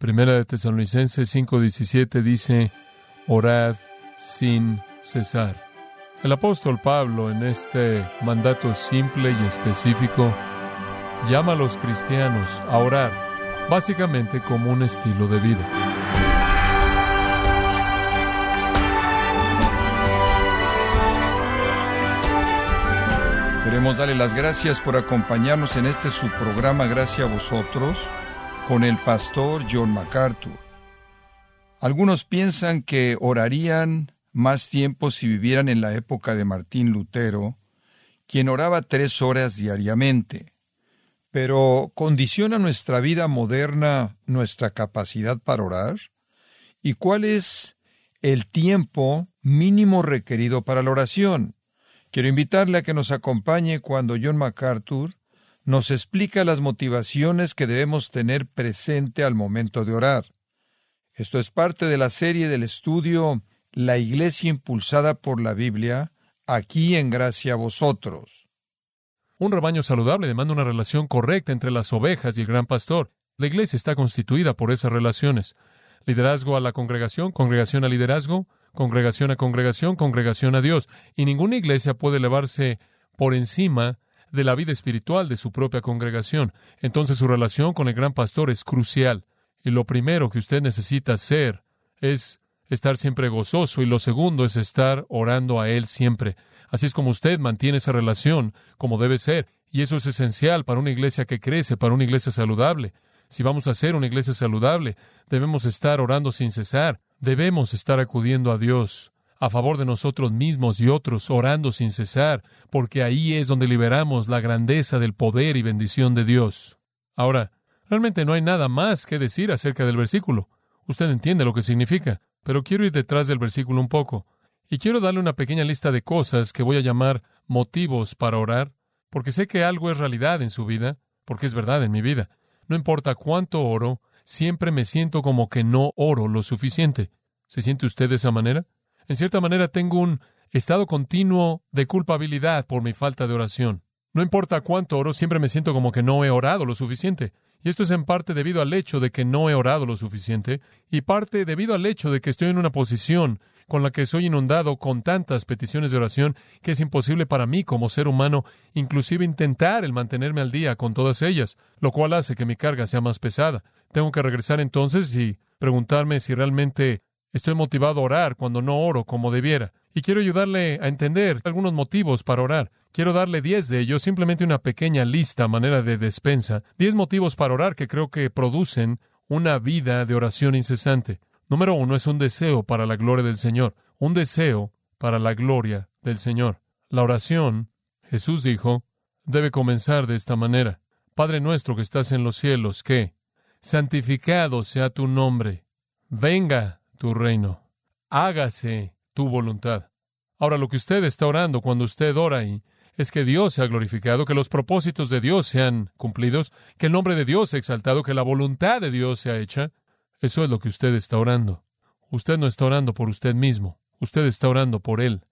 Primera de Tesalonicenses 5:17 dice, orad sin cesar. El apóstol Pablo en este mandato simple y específico llama a los cristianos a orar, básicamente como un estilo de vida. Queremos darle las gracias por acompañarnos en este su programa Gracias a vosotros con el pastor John MacArthur. Algunos piensan que orarían más tiempo si vivieran en la época de Martín Lutero, quien oraba tres horas diariamente. Pero ¿condiciona nuestra vida moderna nuestra capacidad para orar? ¿Y cuál es el tiempo mínimo requerido para la oración? Quiero invitarle a que nos acompañe cuando John MacArthur nos explica las motivaciones que debemos tener presente al momento de orar. Esto es parte de la serie del estudio La Iglesia impulsada por la Biblia, aquí en gracia a vosotros. Un rebaño saludable demanda una relación correcta entre las ovejas y el gran pastor. La iglesia está constituida por esas relaciones. Liderazgo a la congregación, congregación a liderazgo, congregación a congregación, congregación a Dios. Y ninguna iglesia puede elevarse por encima de la vida espiritual de su propia congregación. Entonces su relación con el gran pastor es crucial. Y lo primero que usted necesita hacer es estar siempre gozoso y lo segundo es estar orando a Él siempre. Así es como usted mantiene esa relación como debe ser. Y eso es esencial para una iglesia que crece, para una iglesia saludable. Si vamos a ser una iglesia saludable, debemos estar orando sin cesar. Debemos estar acudiendo a Dios a favor de nosotros mismos y otros, orando sin cesar, porque ahí es donde liberamos la grandeza del poder y bendición de Dios. Ahora, realmente no hay nada más que decir acerca del versículo. Usted entiende lo que significa, pero quiero ir detrás del versículo un poco. Y quiero darle una pequeña lista de cosas que voy a llamar motivos para orar, porque sé que algo es realidad en su vida, porque es verdad en mi vida. No importa cuánto oro, siempre me siento como que no oro lo suficiente. ¿Se siente usted de esa manera? En cierta manera tengo un estado continuo de culpabilidad por mi falta de oración. No importa cuánto oro, siempre me siento como que no he orado lo suficiente. Y esto es en parte debido al hecho de que no he orado lo suficiente y parte debido al hecho de que estoy en una posición con la que soy inundado con tantas peticiones de oración que es imposible para mí como ser humano inclusive intentar el mantenerme al día con todas ellas, lo cual hace que mi carga sea más pesada. Tengo que regresar entonces y preguntarme si realmente estoy motivado a orar cuando no oro como debiera. Y quiero ayudarle a entender algunos motivos para orar. Quiero darle diez de ellos, simplemente una pequeña lista manera de despensa. Diez motivos para orar que creo que producen una vida de oración incesante. Número uno es un deseo para la gloria del Señor, un deseo para la gloria del Señor. La oración, Jesús dijo, debe comenzar de esta manera. Padre nuestro que estás en los cielos, que santificado sea tu nombre, venga tu reino, hágase tu voluntad. Ahora lo que usted está orando cuando usted ora ahí es que Dios sea glorificado, que los propósitos de Dios sean cumplidos, que el nombre de Dios sea exaltado, que la voluntad de Dios sea hecha. Eso es lo que usted está orando. Usted no está orando por usted mismo, usted está orando por Él.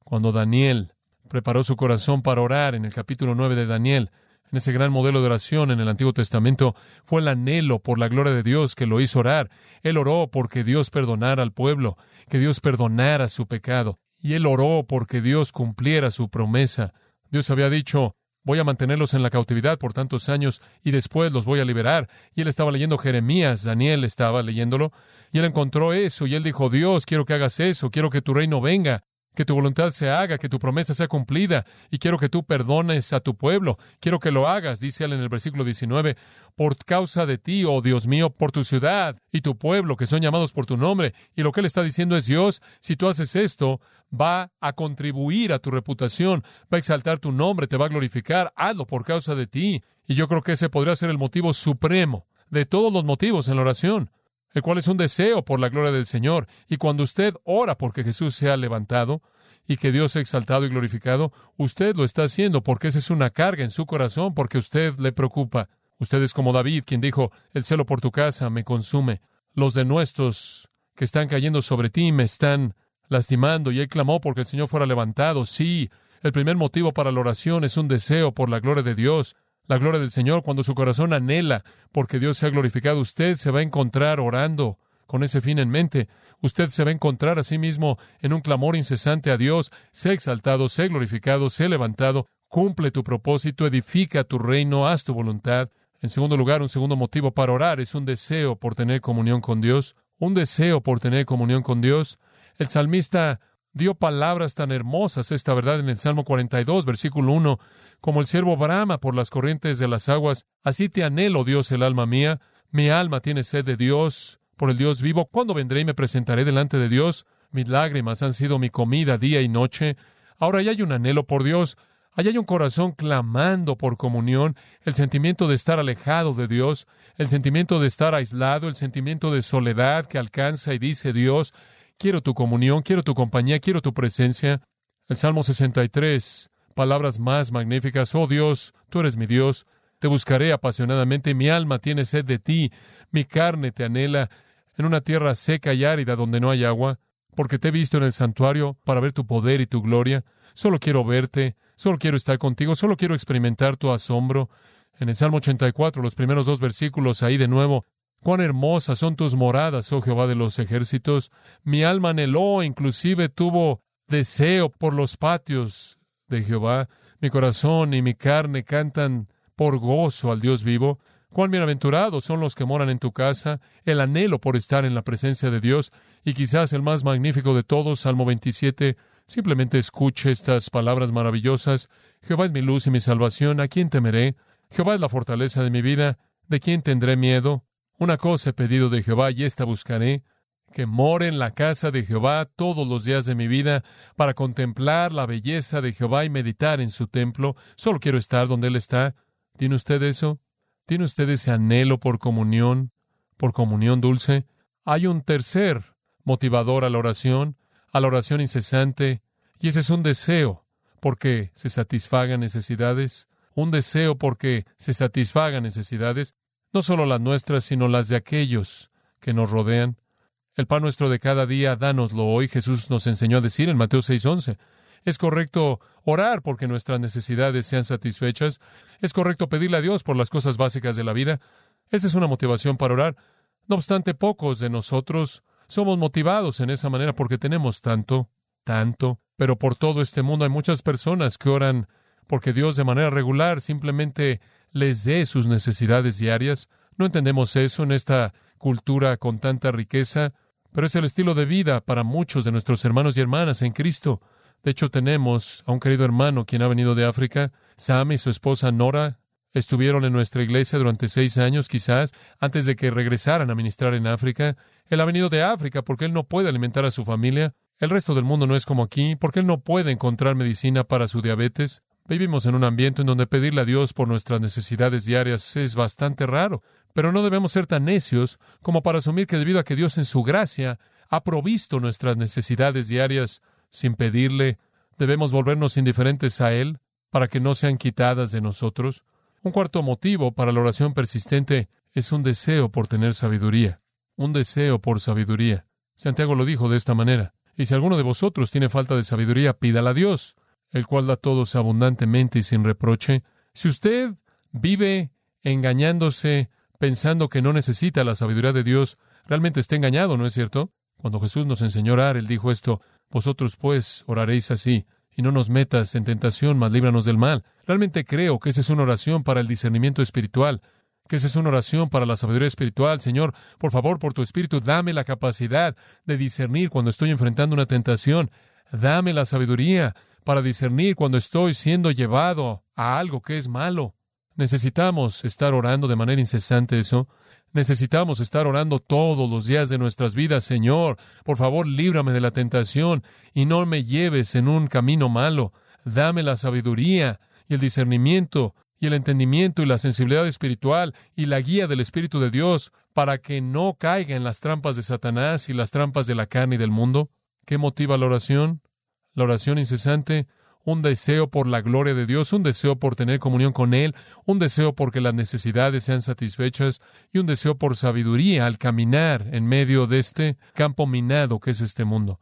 Cuando Daniel preparó su corazón para orar en el capítulo 9 de Daniel, en ese gran modelo de oración en el Antiguo Testamento, fue el anhelo por la gloria de Dios que lo hizo orar. Él oró porque Dios perdonara al pueblo, que Dios perdonara su pecado. Y él oró porque Dios cumpliera su promesa. Dios había dicho, Voy a mantenerlos en la cautividad por tantos años y después los voy a liberar. Y él estaba leyendo Jeremías, Daniel estaba leyéndolo, y él encontró eso, y él dijo, Dios, quiero que hagas eso, quiero que tu reino venga, que tu voluntad se haga, que tu promesa sea cumplida, y quiero que tú perdones a tu pueblo, quiero que lo hagas, dice él en el versículo 19, por causa de ti, oh Dios mío, por tu ciudad y tu pueblo, que son llamados por tu nombre. Y lo que él está diciendo es, Dios, si tú haces esto, va a contribuir a tu reputación, va a exaltar tu nombre, te va a glorificar, hazlo por causa de ti. Y yo creo que ese podría ser el motivo supremo de todos los motivos en la oración el cual es un deseo por la gloria del Señor. Y cuando usted ora porque Jesús sea levantado y que Dios sea exaltado y glorificado, usted lo está haciendo porque esa es una carga en su corazón, porque usted le preocupa. Usted es como David, quien dijo, el celo por tu casa me consume. Los de nuestros que están cayendo sobre ti me están lastimando. Y él clamó porque el Señor fuera levantado. Sí, el primer motivo para la oración es un deseo por la gloria de Dios. La gloria del Señor, cuando su corazón anhela porque Dios se ha glorificado, usted se va a encontrar orando con ese fin en mente. Usted se va a encontrar a sí mismo en un clamor incesante a Dios, sé exaltado, sé glorificado, sé levantado, cumple tu propósito, edifica tu reino, haz tu voluntad. En segundo lugar, un segundo motivo para orar es un deseo por tener comunión con Dios, un deseo por tener comunión con Dios. El salmista dio palabras tan hermosas, esta verdad, en el Salmo 42, versículo 1, como el siervo brama por las corrientes de las aguas, así te anhelo, Dios, el alma mía. Mi alma tiene sed de Dios, por el Dios vivo. ¿Cuándo vendré y me presentaré delante de Dios? Mis lágrimas han sido mi comida día y noche. Ahora ya hay un anhelo por Dios. Allá hay un corazón clamando por comunión, el sentimiento de estar alejado de Dios, el sentimiento de estar aislado, el sentimiento de soledad que alcanza y dice Dios, quiero tu comunión, quiero tu compañía, quiero tu presencia. El Salmo 63, palabras más magníficas, oh Dios, tú eres mi Dios, te buscaré apasionadamente, mi alma tiene sed de ti, mi carne te anhela, en una tierra seca y árida donde no hay agua, porque te he visto en el santuario para ver tu poder y tu gloria. Solo quiero verte, solo quiero estar contigo, solo quiero experimentar tu asombro. En el Salmo 84, los primeros dos versículos, ahí de nuevo, cuán hermosas son tus moradas, oh Jehová de los ejércitos. Mi alma anheló, inclusive tuvo deseo por los patios de Jehová. Mi corazón y mi carne cantan por gozo al Dios vivo. Cuán bienaventurados son los que moran en tu casa, el anhelo por estar en la presencia de Dios, y quizás el más magnífico de todos, Salmo 27, simplemente escuche estas palabras maravillosas. Jehová es mi luz y mi salvación, ¿a quién temeré? Jehová es la fortaleza de mi vida, ¿de quién tendré miedo? Una cosa he pedido de Jehová y esta buscaré, que more en la casa de Jehová todos los días de mi vida, para contemplar la belleza de Jehová y meditar en su templo. Solo quiero estar donde Él está. ¿Tiene usted eso? ¿Tiene usted ese anhelo por comunión, por comunión dulce? Hay un tercer motivador a la oración, a la oración incesante, y ese es un deseo porque se satisfagan necesidades, un deseo porque se satisfagan necesidades, no solo las nuestras, sino las de aquellos que nos rodean. El pan nuestro de cada día, dánoslo hoy, Jesús nos enseñó a decir en Mateo 6:11. Es correcto orar porque nuestras necesidades sean satisfechas. Es correcto pedirle a Dios por las cosas básicas de la vida. Esa es una motivación para orar. No obstante, pocos de nosotros somos motivados en esa manera porque tenemos tanto, tanto. Pero por todo este mundo hay muchas personas que oran porque Dios de manera regular simplemente les dé sus necesidades diarias. No entendemos eso en esta cultura con tanta riqueza, pero es el estilo de vida para muchos de nuestros hermanos y hermanas en Cristo. De hecho, tenemos a un querido hermano quien ha venido de África. Sam y su esposa Nora estuvieron en nuestra iglesia durante seis años, quizás, antes de que regresaran a ministrar en África. Él ha venido de África porque él no puede alimentar a su familia. El resto del mundo no es como aquí, porque él no puede encontrar medicina para su diabetes. Vivimos en un ambiente en donde pedirle a Dios por nuestras necesidades diarias es bastante raro, pero no debemos ser tan necios como para asumir que debido a que Dios en su gracia ha provisto nuestras necesidades diarias, sin pedirle, debemos volvernos indiferentes a Él para que no sean quitadas de nosotros. Un cuarto motivo para la oración persistente es un deseo por tener sabiduría, un deseo por sabiduría. Santiago lo dijo de esta manera, y si alguno de vosotros tiene falta de sabiduría, pídala a Dios, el cual da todos abundantemente y sin reproche. Si usted vive engañándose, pensando que no necesita la sabiduría de Dios, realmente está engañado, ¿no es cierto? Cuando Jesús nos enseñó a orar, Él dijo esto, vosotros pues oraréis así, y no nos metas en tentación, mas líbranos del mal. Realmente creo que esa es una oración para el discernimiento espiritual, que esa es una oración para la sabiduría espiritual. Señor, por favor, por tu espíritu, dame la capacidad de discernir cuando estoy enfrentando una tentación. Dame la sabiduría para discernir cuando estoy siendo llevado a algo que es malo. Necesitamos estar orando de manera incesante eso. Necesitamos estar orando todos los días de nuestras vidas, Señor. Por favor, líbrame de la tentación y no me lleves en un camino malo. Dame la sabiduría y el discernimiento y el entendimiento y la sensibilidad espiritual y la guía del Espíritu de Dios para que no caiga en las trampas de Satanás y las trampas de la carne y del mundo. ¿Qué motiva la oración? La oración incesante un deseo por la gloria de Dios, un deseo por tener comunión con Él, un deseo por que las necesidades sean satisfechas y un deseo por sabiduría al caminar en medio de este campo minado que es este mundo.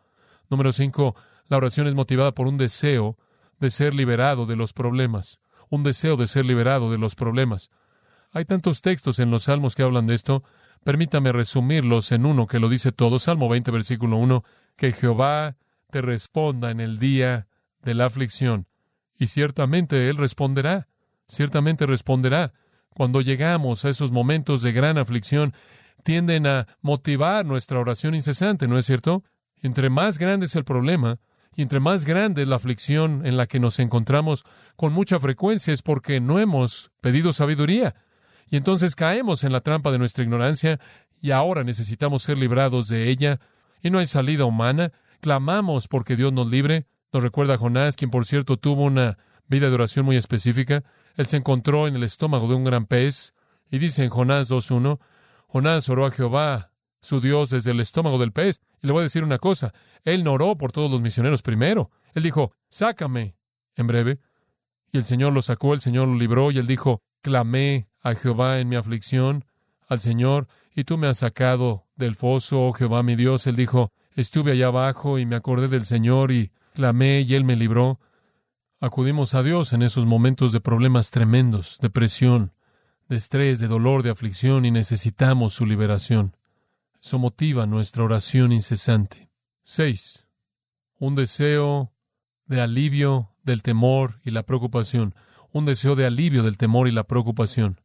Número cinco, la oración es motivada por un deseo de ser liberado de los problemas, un deseo de ser liberado de los problemas. Hay tantos textos en los Salmos que hablan de esto. Permítame resumirlos en uno que lo dice todo. Salmo 20, versículo 1. Que Jehová te responda en el día de la aflicción. Y ciertamente Él responderá. Ciertamente responderá. Cuando llegamos a esos momentos de gran aflicción, tienden a motivar nuestra oración incesante, ¿no es cierto? Entre más grande es el problema, y entre más grande es la aflicción en la que nos encontramos, con mucha frecuencia es porque no hemos pedido sabiduría. Y entonces caemos en la trampa de nuestra ignorancia y ahora necesitamos ser librados de ella. Y no hay salida humana. Clamamos porque Dios nos libre. Nos recuerda Jonás, quien por cierto tuvo una vida de oración muy específica. Él se encontró en el estómago de un gran pez. Y dice en Jonás 2.1, Jonás oró a Jehová, su Dios, desde el estómago del pez. Y le voy a decir una cosa, él no oró por todos los misioneros primero. Él dijo, sácame en breve. Y el Señor lo sacó, el Señor lo libró, y él dijo, clamé a Jehová en mi aflicción, al Señor, y tú me has sacado del foso, oh Jehová mi Dios. Él dijo, estuve allá abajo y me acordé del Señor y clamé y Él me libró. Acudimos a Dios en esos momentos de problemas tremendos, de presión, de estrés, de dolor, de aflicción y necesitamos su liberación. Eso motiva nuestra oración incesante. 6. Un deseo de alivio del temor y la preocupación. Un deseo de alivio del temor y la preocupación.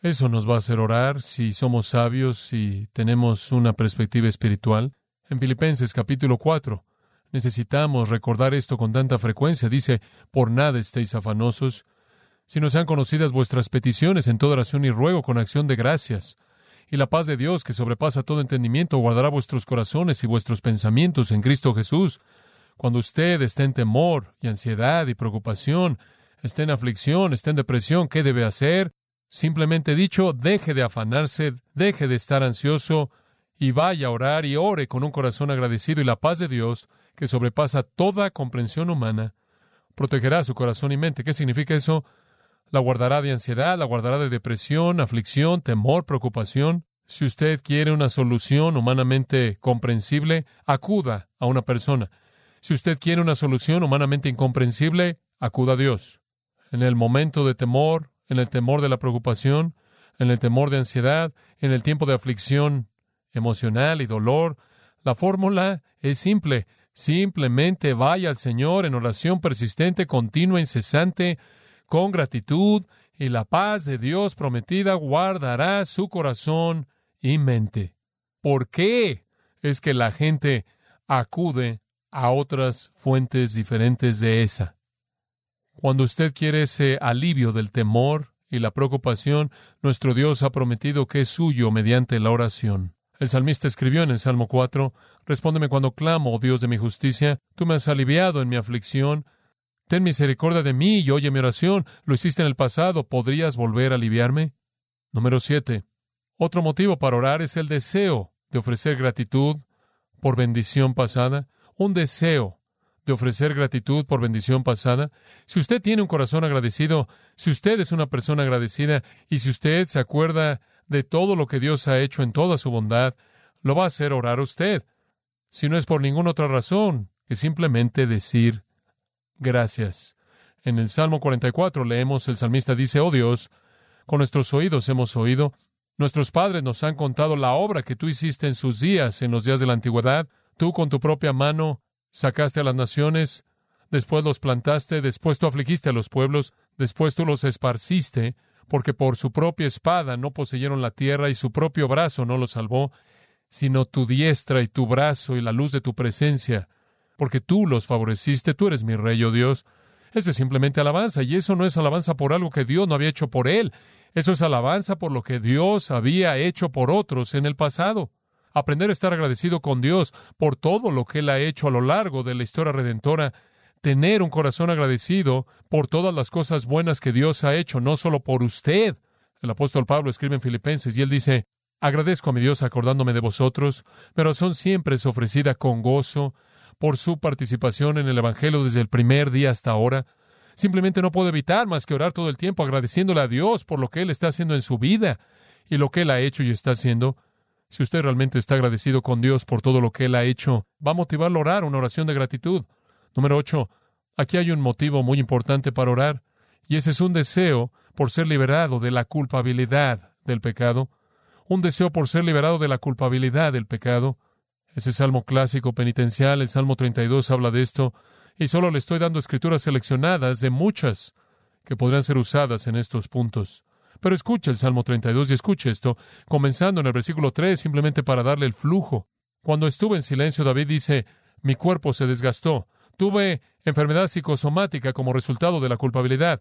Eso nos va a hacer orar si somos sabios y tenemos una perspectiva espiritual. En Filipenses capítulo 4 necesitamos recordar esto con tanta frecuencia. Dice, por nada estéis afanosos, sino sean conocidas vuestras peticiones en toda oración y ruego con acción de gracias. Y la paz de Dios, que sobrepasa todo entendimiento, guardará vuestros corazones y vuestros pensamientos en Cristo Jesús. Cuando usted esté en temor y ansiedad y preocupación, esté en aflicción, esté en depresión, ¿qué debe hacer? Simplemente dicho, deje de afanarse, deje de estar ansioso y vaya a orar y ore con un corazón agradecido y la paz de Dios, que sobrepasa toda comprensión humana, protegerá su corazón y mente. ¿Qué significa eso? La guardará de ansiedad, la guardará de depresión, aflicción, temor, preocupación. Si usted quiere una solución humanamente comprensible, acuda a una persona. Si usted quiere una solución humanamente incomprensible, acuda a Dios. En el momento de temor, en el temor de la preocupación, en el temor de ansiedad, en el tiempo de aflicción emocional y dolor. La fórmula es simple. Simplemente vaya al Señor en oración persistente, continua, incesante, con gratitud, y la paz de Dios prometida guardará su corazón y mente. ¿Por qué es que la gente acude a otras fuentes diferentes de esa? Cuando usted quiere ese alivio del temor y la preocupación, nuestro Dios ha prometido que es suyo mediante la oración. El salmista escribió en el Salmo 4, Respóndeme cuando clamo, oh Dios de mi justicia, tú me has aliviado en mi aflicción. Ten misericordia de mí y oye mi oración. Lo hiciste en el pasado, ¿podrías volver a aliviarme? Número 7. Otro motivo para orar es el deseo de ofrecer gratitud por bendición pasada, un deseo de ofrecer gratitud por bendición pasada, si usted tiene un corazón agradecido, si usted es una persona agradecida y si usted se acuerda de todo lo que Dios ha hecho en toda su bondad, lo va a hacer orar usted, si no es por ninguna otra razón que simplemente decir gracias. En el Salmo 44 leemos el salmista dice, oh Dios, con nuestros oídos hemos oído, nuestros padres nos han contado la obra que tú hiciste en sus días, en los días de la antigüedad, tú con tu propia mano Sacaste a las naciones, después los plantaste, después tú afligiste a los pueblos, después tú los esparciste, porque por su propia espada no poseyeron la tierra y su propio brazo no los salvó, sino tu diestra y tu brazo y la luz de tu presencia, porque tú los favoreciste, tú eres mi rey, oh Dios. Eso es simplemente alabanza, y eso no es alabanza por algo que Dios no había hecho por él, eso es alabanza por lo que Dios había hecho por otros en el pasado aprender a estar agradecido con Dios por todo lo que Él ha hecho a lo largo de la historia redentora, tener un corazón agradecido por todas las cosas buenas que Dios ha hecho, no solo por usted. El apóstol Pablo escribe en Filipenses y él dice, agradezco a mi Dios acordándome de vosotros, pero son siempre es ofrecida con gozo por su participación en el Evangelio desde el primer día hasta ahora. Simplemente no puedo evitar más que orar todo el tiempo agradeciéndole a Dios por lo que Él está haciendo en su vida y lo que Él ha hecho y está haciendo. Si usted realmente está agradecido con Dios por todo lo que Él ha hecho, va a motivarlo a orar una oración de gratitud. Número ocho, aquí hay un motivo muy importante para orar, Y ese es un deseo por ser liberado de la culpabilidad del pecado, un deseo por ser liberado de la culpabilidad del pecado. Ese salmo clásico penitencial, el Salmo 32, habla de esto, y solo le estoy dando escrituras seleccionadas de muchas que podrían ser usadas en estos puntos. Pero escuche el Salmo 32 y escuche esto, comenzando en el versículo 3, simplemente para darle el flujo. Cuando estuve en silencio, David dice, mi cuerpo se desgastó. Tuve enfermedad psicosomática como resultado de la culpabilidad.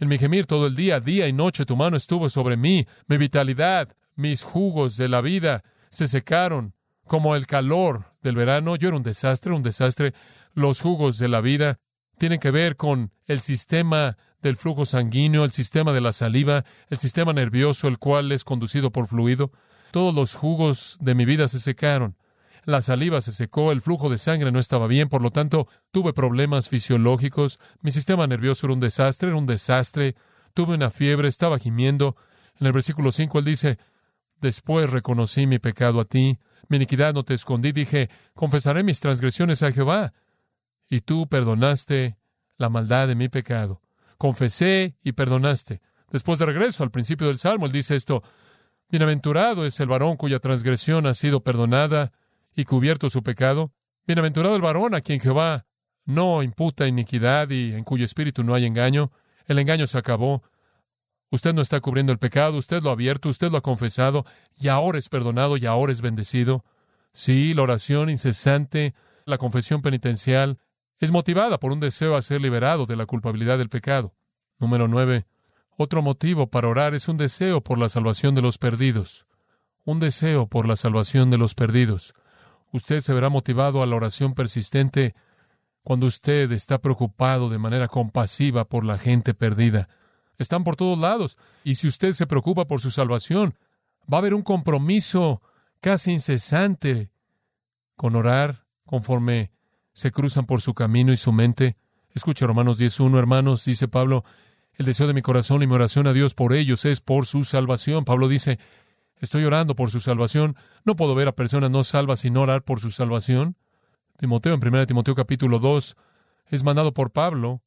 En mi gemir todo el día, día y noche, tu mano estuvo sobre mí. Mi vitalidad, mis jugos de la vida se secaron como el calor del verano. Yo era un desastre, un desastre. Los jugos de la vida tienen que ver con el sistema del flujo sanguíneo, el sistema de la saliva, el sistema nervioso, el cual es conducido por fluido. Todos los jugos de mi vida se secaron. La saliva se secó, el flujo de sangre no estaba bien, por lo tanto tuve problemas fisiológicos, mi sistema nervioso era un desastre, era un desastre, tuve una fiebre, estaba gimiendo. En el versículo 5 él dice, Después reconocí mi pecado a ti, mi iniquidad no te escondí, dije, confesaré mis transgresiones a Jehová. Y tú perdonaste la maldad de mi pecado. Confesé y perdonaste. Después de regreso al principio del Salmo, él dice esto, Bienaventurado es el varón cuya transgresión ha sido perdonada y cubierto su pecado. Bienaventurado el varón a quien Jehová no imputa iniquidad y en cuyo espíritu no hay engaño. El engaño se acabó. Usted no está cubriendo el pecado, usted lo ha abierto, usted lo ha confesado, y ahora es perdonado y ahora es bendecido. Sí, la oración incesante, la confesión penitencial, es motivada por un deseo a ser liberado de la culpabilidad del pecado. Número nueve. Otro motivo para orar es un deseo por la salvación de los perdidos. Un deseo por la salvación de los perdidos. Usted se verá motivado a la oración persistente cuando usted está preocupado de manera compasiva por la gente perdida. Están por todos lados. Y si usted se preocupa por su salvación, va a haber un compromiso casi incesante con orar conforme se cruzan por su camino y su mente. Escucha Romanos 10.1, hermanos, dice Pablo, el deseo de mi corazón y mi oración a Dios por ellos es por su salvación. Pablo dice, estoy orando por su salvación. No puedo ver a personas no salvas sin orar por su salvación. Timoteo, en 1 Timoteo capítulo 2, es mandado por Pablo.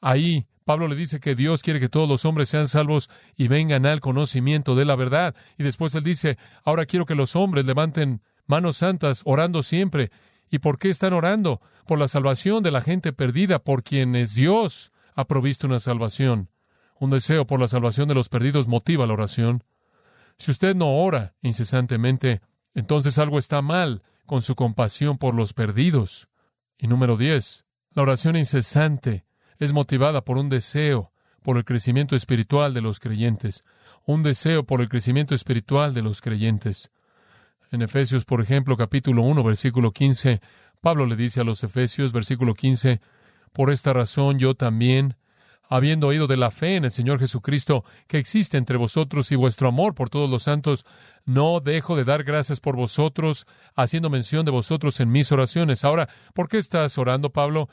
Ahí Pablo le dice que Dios quiere que todos los hombres sean salvos y vengan al conocimiento de la verdad. Y después él dice, ahora quiero que los hombres levanten manos santas, orando siempre. ¿Y por qué están orando? Por la salvación de la gente perdida, por quienes Dios ha provisto una salvación. Un deseo por la salvación de los perdidos motiva la oración. Si usted no ora incesantemente, entonces algo está mal con su compasión por los perdidos. Y número diez, la oración incesante es motivada por un deseo por el crecimiento espiritual de los creyentes, un deseo por el crecimiento espiritual de los creyentes. En Efesios, por ejemplo, capítulo 1, versículo 15, Pablo le dice a los Efesios, versículo 15, Por esta razón yo también, habiendo oído de la fe en el Señor Jesucristo que existe entre vosotros y vuestro amor por todos los santos, no dejo de dar gracias por vosotros, haciendo mención de vosotros en mis oraciones. Ahora, ¿por qué estás orando, Pablo?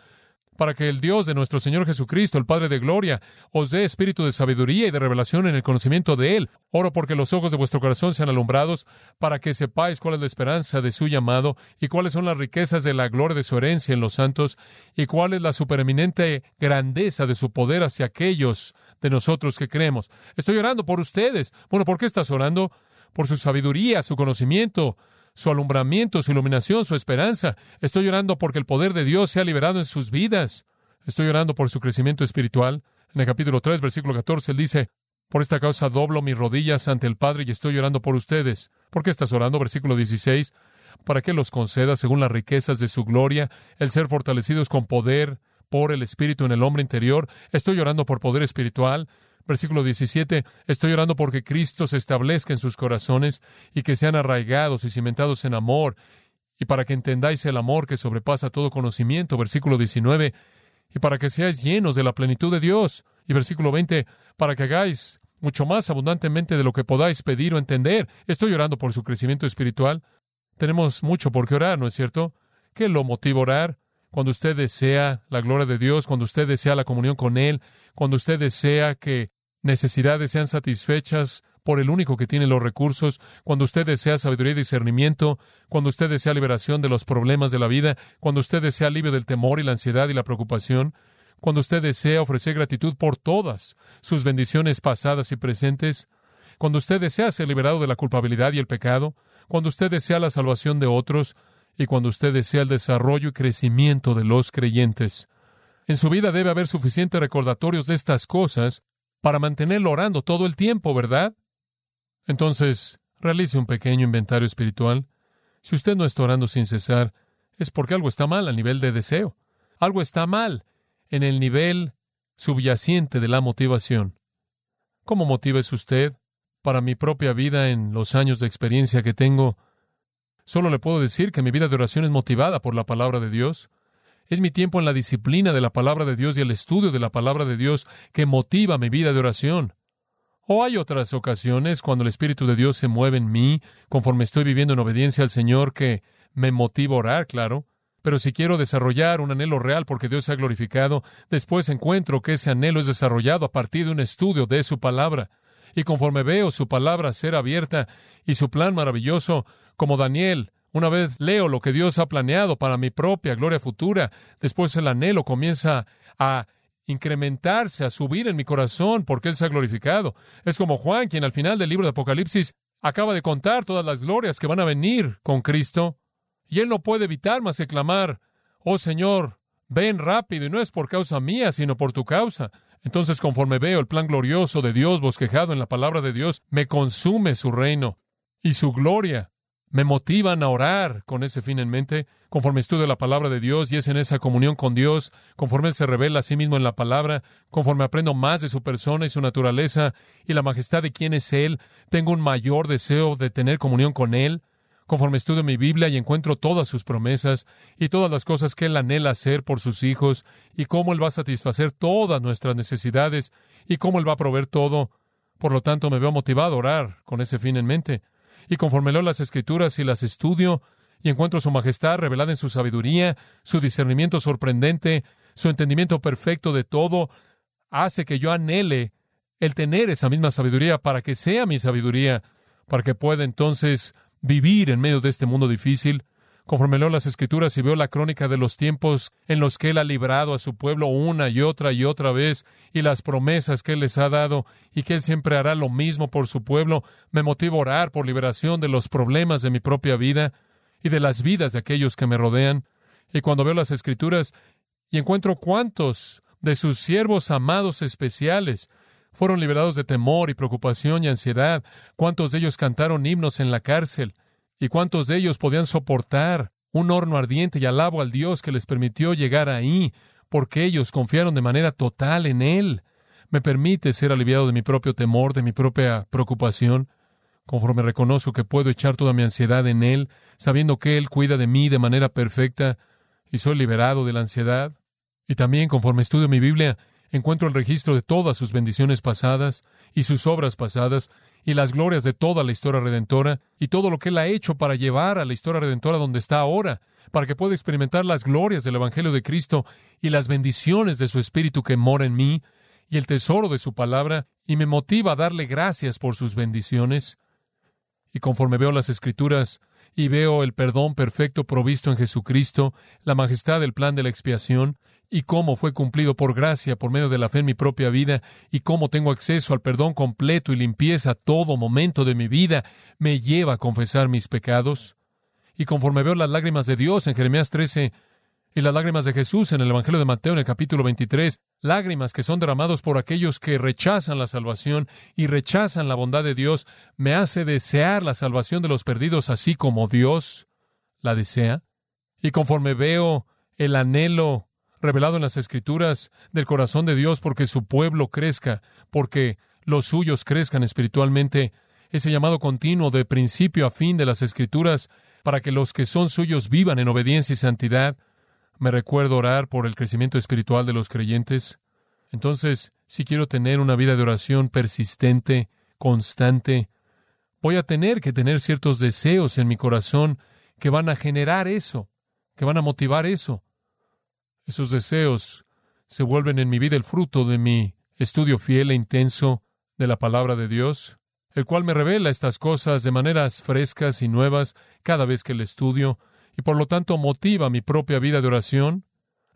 Para que el Dios de nuestro Señor Jesucristo, el Padre de Gloria, os dé espíritu de sabiduría y de revelación en el conocimiento de Él. Oro porque los ojos de vuestro corazón sean alumbrados, para que sepáis cuál es la esperanza de su llamado, y cuáles son las riquezas de la gloria de su herencia en los santos, y cuál es la supereminente grandeza de su poder hacia aquellos de nosotros que creemos. Estoy orando por ustedes. Bueno, ¿por qué estás orando? Por su sabiduría, su conocimiento, su alumbramiento, su iluminación, su esperanza. Estoy orando porque el poder de Dios sea liberado en sus vidas. Estoy orando por su crecimiento espiritual. En el capítulo 3, versículo 14, él dice, por esta causa doblo mis rodillas ante el Padre y estoy orando por ustedes. ¿Por qué estás orando? Versículo 16, para que los conceda, según las riquezas de su gloria, el ser fortalecidos con poder por el Espíritu en el hombre interior. Estoy orando por poder espiritual. Versículo 17, estoy orando porque Cristo se establezca en sus corazones y que sean arraigados y cimentados en amor, y para que entendáis el amor que sobrepasa todo conocimiento. Versículo 19, y para que seáis llenos de la plenitud de Dios. Y versículo 20, para que hagáis mucho más abundantemente de lo que podáis pedir o entender. Estoy orando por su crecimiento espiritual. Tenemos mucho por qué orar, ¿no es cierto? ¿Qué lo motiva a orar? Cuando usted desea la gloria de Dios, cuando usted desea la comunión con Él, cuando usted desea que necesidades sean satisfechas por el único que tiene los recursos, cuando usted desea sabiduría y discernimiento, cuando usted desea liberación de los problemas de la vida, cuando usted desea alivio del temor y la ansiedad y la preocupación, cuando usted desea ofrecer gratitud por todas sus bendiciones pasadas y presentes, cuando usted desea ser liberado de la culpabilidad y el pecado, cuando usted desea la salvación de otros y cuando usted desea el desarrollo y crecimiento de los creyentes. En su vida debe haber suficientes recordatorios de estas cosas para mantenerlo orando todo el tiempo, ¿verdad? Entonces, realice un pequeño inventario espiritual. Si usted no está orando sin cesar, es porque algo está mal a nivel de deseo. Algo está mal en el nivel subyacente de la motivación. ¿Cómo motiva usted? Para mi propia vida, en los años de experiencia que tengo, solo le puedo decir que mi vida de oración es motivada por la palabra de Dios. Es mi tiempo en la disciplina de la palabra de Dios y el estudio de la palabra de Dios que motiva mi vida de oración. O hay otras ocasiones cuando el Espíritu de Dios se mueve en mí, conforme estoy viviendo en obediencia al Señor, que me motiva a orar, claro. Pero si quiero desarrollar un anhelo real porque Dios se ha glorificado, después encuentro que ese anhelo es desarrollado a partir de un estudio de su palabra. Y conforme veo su palabra ser abierta y su plan maravilloso, como Daniel, una vez leo lo que Dios ha planeado para mi propia gloria futura, después el anhelo comienza a incrementarse, a subir en mi corazón porque Él se ha glorificado. Es como Juan, quien al final del libro de Apocalipsis acaba de contar todas las glorias que van a venir con Cristo. Y él no puede evitar más que clamar, oh Señor, ven rápido, y no es por causa mía, sino por tu causa. Entonces, conforme veo el plan glorioso de Dios bosquejado en la palabra de Dios, me consume su reino y su gloria. Me motivan a orar con ese fin en mente, conforme estudio la palabra de Dios y es en esa comunión con Dios, conforme Él se revela a sí mismo en la palabra, conforme aprendo más de su persona y su naturaleza y la majestad de quién es Él, tengo un mayor deseo de tener comunión con Él, conforme estudio mi Biblia y encuentro todas sus promesas y todas las cosas que Él anhela hacer por sus hijos y cómo Él va a satisfacer todas nuestras necesidades y cómo Él va a proveer todo. Por lo tanto, me veo motivado a orar con ese fin en mente. Y conforme leo las Escrituras y las estudio y encuentro su majestad revelada en su sabiduría, su discernimiento sorprendente, su entendimiento perfecto de todo, hace que yo anhele el tener esa misma sabiduría para que sea mi sabiduría, para que pueda entonces vivir en medio de este mundo difícil. Conforme leo las escrituras y veo la crónica de los tiempos en los que Él ha librado a su pueblo una y otra y otra vez, y las promesas que Él les ha dado, y que Él siempre hará lo mismo por su pueblo, me motiva a orar por liberación de los problemas de mi propia vida y de las vidas de aquellos que me rodean. Y cuando veo las escrituras y encuentro cuántos de sus siervos amados especiales fueron liberados de temor y preocupación y ansiedad. ¿Cuántos de ellos cantaron himnos en la cárcel? ¿Y cuántos de ellos podían soportar un horno ardiente y alabo al Dios que les permitió llegar ahí, porque ellos confiaron de manera total en Él? Me permite ser aliviado de mi propio temor, de mi propia preocupación, conforme reconozco que puedo echar toda mi ansiedad en Él, sabiendo que Él cuida de mí de manera perfecta y soy liberado de la ansiedad. Y también conforme estudio mi Biblia, encuentro el registro de todas sus bendiciones pasadas y sus obras pasadas y las glorias de toda la historia redentora y todo lo que Él ha hecho para llevar a la historia redentora donde está ahora, para que pueda experimentar las glorias del Evangelio de Cristo y las bendiciones de su Espíritu que mora en mí y el tesoro de su palabra y me motiva a darle gracias por sus bendiciones. Y conforme veo las Escrituras y veo el perdón perfecto provisto en Jesucristo, la majestad del plan de la expiación, y cómo fue cumplido por gracia por medio de la fe en mi propia vida y cómo tengo acceso al perdón completo y limpieza todo momento de mi vida me lleva a confesar mis pecados. Y conforme veo las lágrimas de Dios en Jeremías 13 y las lágrimas de Jesús en el Evangelio de Mateo en el capítulo 23, lágrimas que son derramados por aquellos que rechazan la salvación y rechazan la bondad de Dios, me hace desear la salvación de los perdidos así como Dios la desea. Y conforme veo el anhelo revelado en las Escrituras del corazón de Dios porque su pueblo crezca, porque los suyos crezcan espiritualmente, ese llamado continuo de principio a fin de las Escrituras para que los que son suyos vivan en obediencia y santidad. Me recuerdo orar por el crecimiento espiritual de los creyentes. Entonces, si quiero tener una vida de oración persistente, constante, voy a tener que tener ciertos deseos en mi corazón que van a generar eso, que van a motivar eso. Esos deseos se vuelven en mi vida el fruto de mi estudio fiel e intenso de la palabra de Dios, el cual me revela estas cosas de maneras frescas y nuevas cada vez que el estudio, y por lo tanto motiva mi propia vida de oración,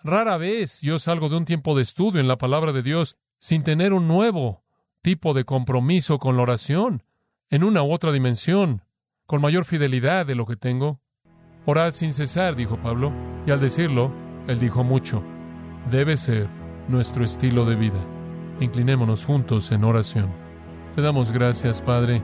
Rara vez yo salgo de un tiempo de estudio en la palabra de Dios sin tener un nuevo tipo de compromiso con la oración, en una u otra dimensión, con mayor fidelidad de lo que tengo. Orad sin cesar, dijo Pablo, y al decirlo, él dijo mucho. Debe ser nuestro estilo de vida. Inclinémonos juntos en oración. Te damos gracias, Padre,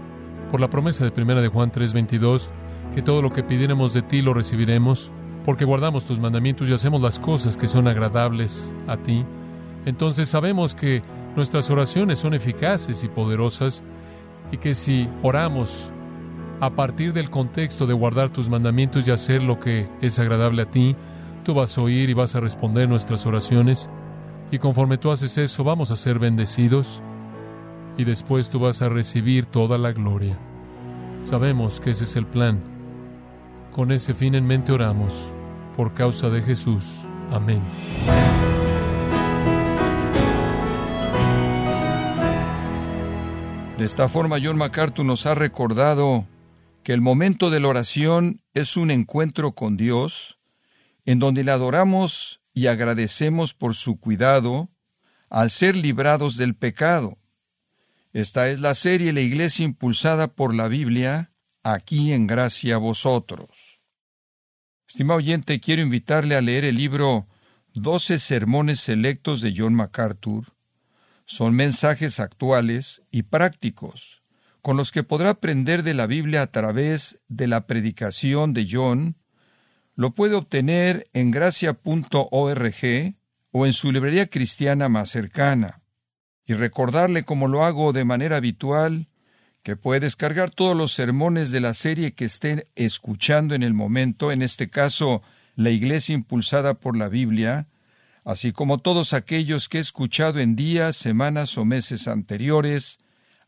por la promesa de 1 de Juan 3:22, que todo lo que pidiéramos de ti lo recibiremos, porque guardamos tus mandamientos y hacemos las cosas que son agradables a ti. Entonces sabemos que nuestras oraciones son eficaces y poderosas y que si oramos a partir del contexto de guardar tus mandamientos y hacer lo que es agradable a ti, tú vas a oír y vas a responder nuestras oraciones. Y conforme tú haces eso, vamos a ser bendecidos y después tú vas a recibir toda la gloria. Sabemos que ese es el plan. Con ese fin en mente oramos, por causa de Jesús. Amén. De esta forma, John MacArthur nos ha recordado que el momento de la oración es un encuentro con Dios, en donde le adoramos y agradecemos por su cuidado al ser librados del pecado. Esta es la serie La Iglesia impulsada por la Biblia, aquí en gracia vosotros. Estimado oyente, quiero invitarle a leer el libro Doce Sermones Selectos de John MacArthur. Son mensajes actuales y prácticos, con los que podrá aprender de la Biblia a través de la predicación de John lo puede obtener en gracia.org o en su librería cristiana más cercana. Y recordarle, como lo hago de manera habitual, puede descargar todos los sermones de la serie que estén escuchando en el momento, en este caso, la Iglesia impulsada por la Biblia, así como todos aquellos que he escuchado en días, semanas o meses anteriores,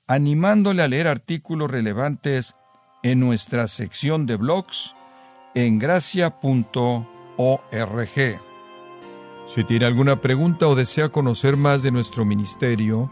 animándole a leer artículos relevantes en nuestra sección de blogs en gracia.org. Si tiene alguna pregunta o desea conocer más de nuestro ministerio,